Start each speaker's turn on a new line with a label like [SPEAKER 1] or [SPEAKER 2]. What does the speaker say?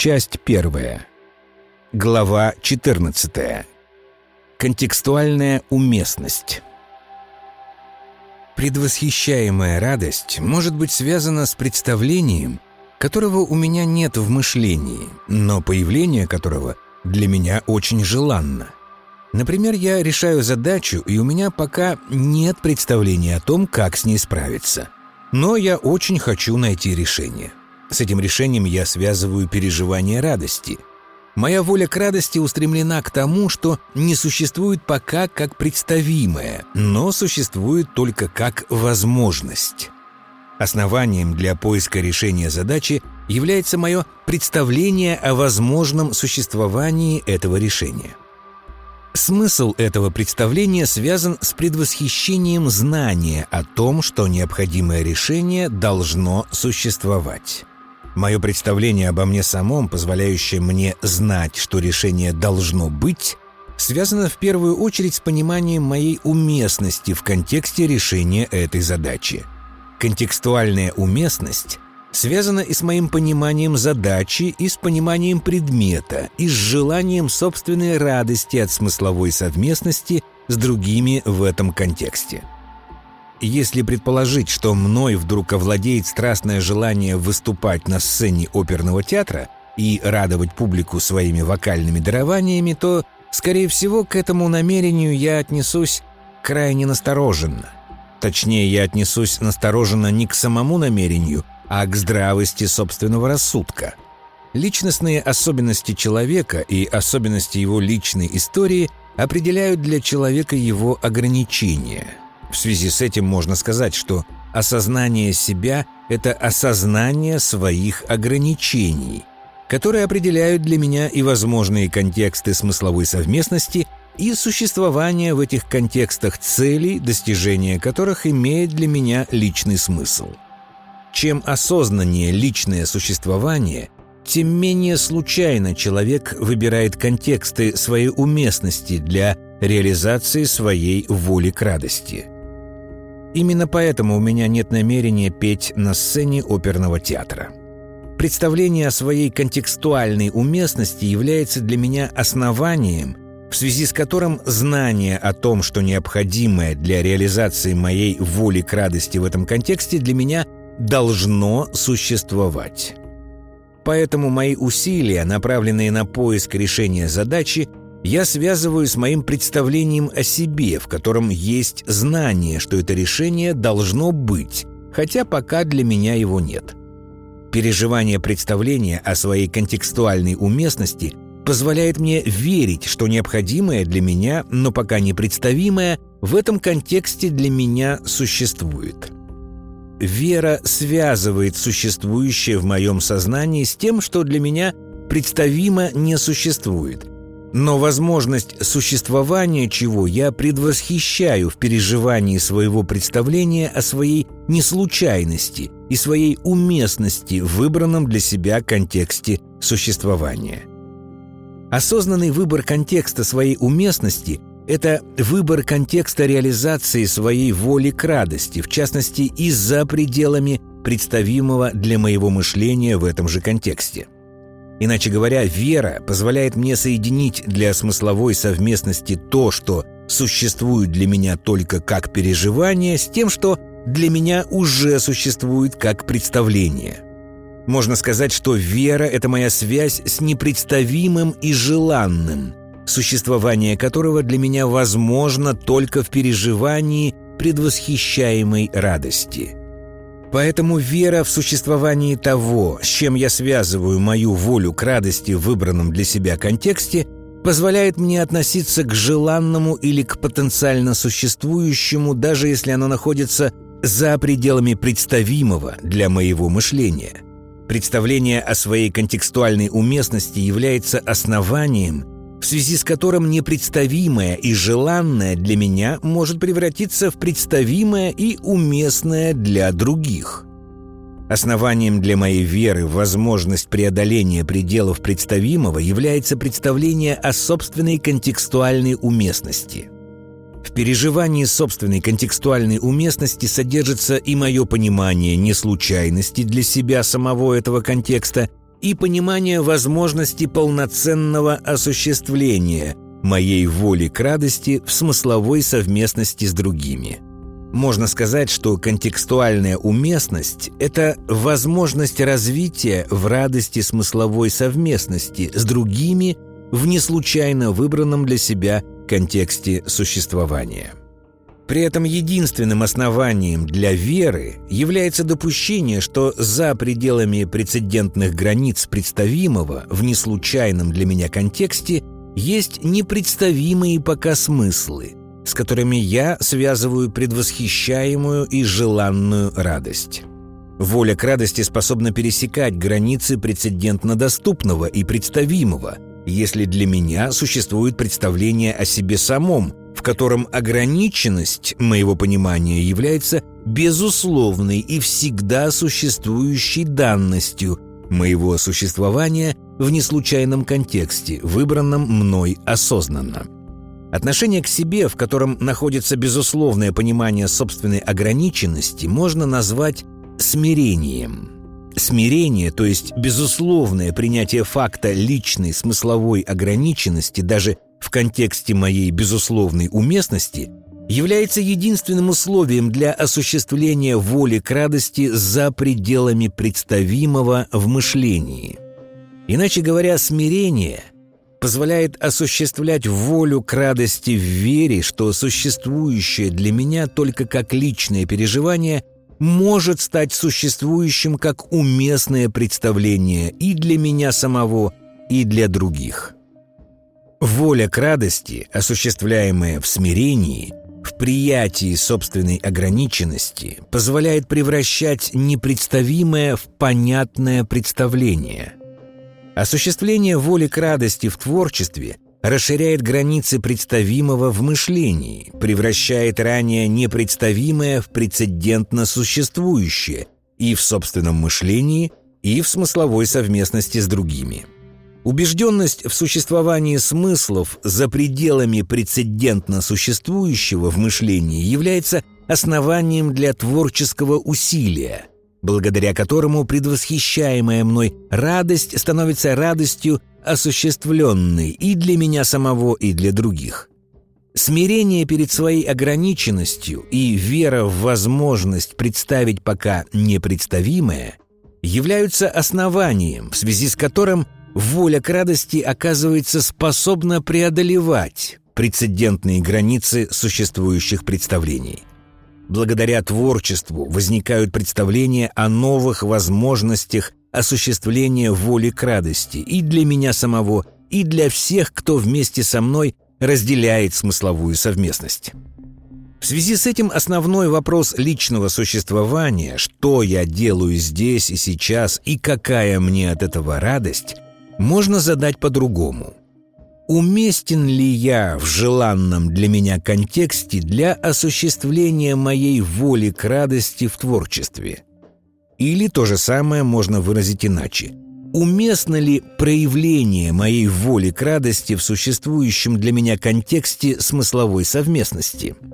[SPEAKER 1] Часть первая. Глава 14. Контекстуальная уместность. Предвосхищаемая радость может быть связана с представлением, которого у меня нет в мышлении, но появление которого для меня очень желанно. Например, я решаю задачу, и у меня пока нет представления о том, как с ней справиться. Но я очень хочу найти решение. С этим решением я связываю переживание радости. Моя воля к радости устремлена к тому, что не существует пока как представимое, но существует только как возможность. Основанием для поиска решения задачи является мое представление о возможном существовании этого решения. Смысл этого представления связан с предвосхищением знания о том, что необходимое решение должно существовать. Мое представление обо мне самом, позволяющее мне знать, что решение должно быть, связано в первую очередь с пониманием моей уместности в контексте решения этой задачи – Контекстуальная уместность связана и с моим пониманием задачи, и с пониманием предмета, и с желанием собственной радости от смысловой совместности с другими в этом контексте. Если предположить, что мной вдруг овладеет страстное желание выступать на сцене оперного театра и радовать публику своими вокальными дарованиями, то, скорее всего, к этому намерению я отнесусь крайне настороженно. Точнее, я отнесусь настороженно не к самому намерению, а к здравости собственного рассудка. Личностные особенности человека и особенности его личной истории определяют для человека его ограничения. В связи с этим можно сказать, что осознание себя – это осознание своих ограничений, которые определяют для меня и возможные контексты смысловой совместности – и существование в этих контекстах целей, достижения которых имеет для меня личный смысл. Чем осознаннее личное существование, тем менее случайно человек выбирает контексты своей уместности для реализации своей воли к радости. Именно поэтому у меня нет намерения петь на сцене оперного театра. Представление о своей контекстуальной уместности является для меня основанием – в связи с которым знание о том, что необходимое для реализации моей воли к радости в этом контексте для меня должно существовать. Поэтому мои усилия, направленные на поиск решения задачи, я связываю с моим представлением о себе, в котором есть знание, что это решение должно быть, хотя пока для меня его нет. Переживание представления о своей контекстуальной уместности – позволяет мне верить, что необходимое для меня, но пока не представимое, в этом контексте для меня существует. Вера связывает существующее в моем сознании с тем, что для меня представимо не существует. Но возможность существования чего я предвосхищаю в переживании своего представления о своей неслучайности и своей уместности в выбранном для себя контексте существования. Осознанный выбор контекста своей уместности – это выбор контекста реализации своей воли к радости, в частности, и за пределами представимого для моего мышления в этом же контексте. Иначе говоря, вера позволяет мне соединить для смысловой совместности то, что существует для меня только как переживание, с тем, что для меня уже существует как представление – можно сказать, что вера – это моя связь с непредставимым и желанным, существование которого для меня возможно только в переживании предвосхищаемой радости. Поэтому вера в существование того, с чем я связываю мою волю к радости в выбранном для себя контексте, позволяет мне относиться к желанному или к потенциально существующему, даже если оно находится за пределами представимого для моего мышления – Представление о своей контекстуальной уместности является основанием, в связи с которым непредставимое и желанное для меня может превратиться в представимое и уместное для других. Основанием для моей веры в возможность преодоления пределов представимого является представление о собственной контекстуальной уместности – в переживании собственной контекстуальной уместности содержится и мое понимание неслучайности для себя самого этого контекста, и понимание возможности полноценного осуществления моей воли к радости в смысловой совместности с другими. Можно сказать, что контекстуальная уместность – это возможность развития в радости смысловой совместности с другими в неслучайно выбранном для себя контексте существования. При этом единственным основанием для веры является допущение, что за пределами прецедентных границ представимого в неслучайном для меня контексте есть непредставимые пока смыслы, с которыми я связываю предвосхищаемую и желанную радость. Воля к радости способна пересекать границы прецедентно доступного и представимого, если для меня существует представление о себе самом, в котором ограниченность моего понимания является безусловной и всегда существующей данностью моего существования в неслучайном контексте, выбранном мной осознанно. Отношение к себе, в котором находится безусловное понимание собственной ограниченности, можно назвать смирением. Смирение, то есть безусловное принятие факта личной смысловой ограниченности даже в контексте моей безусловной уместности является единственным условием для осуществления воли к радости за пределами представимого в мышлении. Иначе говоря, смирение позволяет осуществлять волю к радости в вере, что существующее для меня только как личное переживание может стать существующим как уместное представление и для меня самого, и для других. Воля к радости, осуществляемая в смирении, в приятии собственной ограниченности, позволяет превращать непредставимое в понятное представление. Осуществление воли к радости в творчестве расширяет границы представимого в мышлении, превращает ранее непредставимое в прецедентно существующее и в собственном мышлении, и в смысловой совместности с другими – Убежденность в существовании смыслов за пределами прецедентно существующего в мышлении является основанием для творческого усилия, благодаря которому предвосхищаемая мной радость становится радостью осуществленной и для меня самого, и для других. Смирение перед своей ограниченностью и вера в возможность представить пока непредставимое являются основанием, в связи с которым – воля к радости оказывается способна преодолевать прецедентные границы существующих представлений. Благодаря творчеству возникают представления о новых возможностях осуществления воли к радости и для меня самого, и для всех, кто вместе со мной разделяет смысловую совместность. В связи с этим основной вопрос личного существования, что я делаю здесь и сейчас и какая мне от этого радость – можно задать по-другому. Уместен ли я в желанном для меня контексте для осуществления моей воли к радости в творчестве? Или то же самое можно выразить иначе. Уместно ли проявление моей воли к радости в существующем для меня контексте смысловой совместности –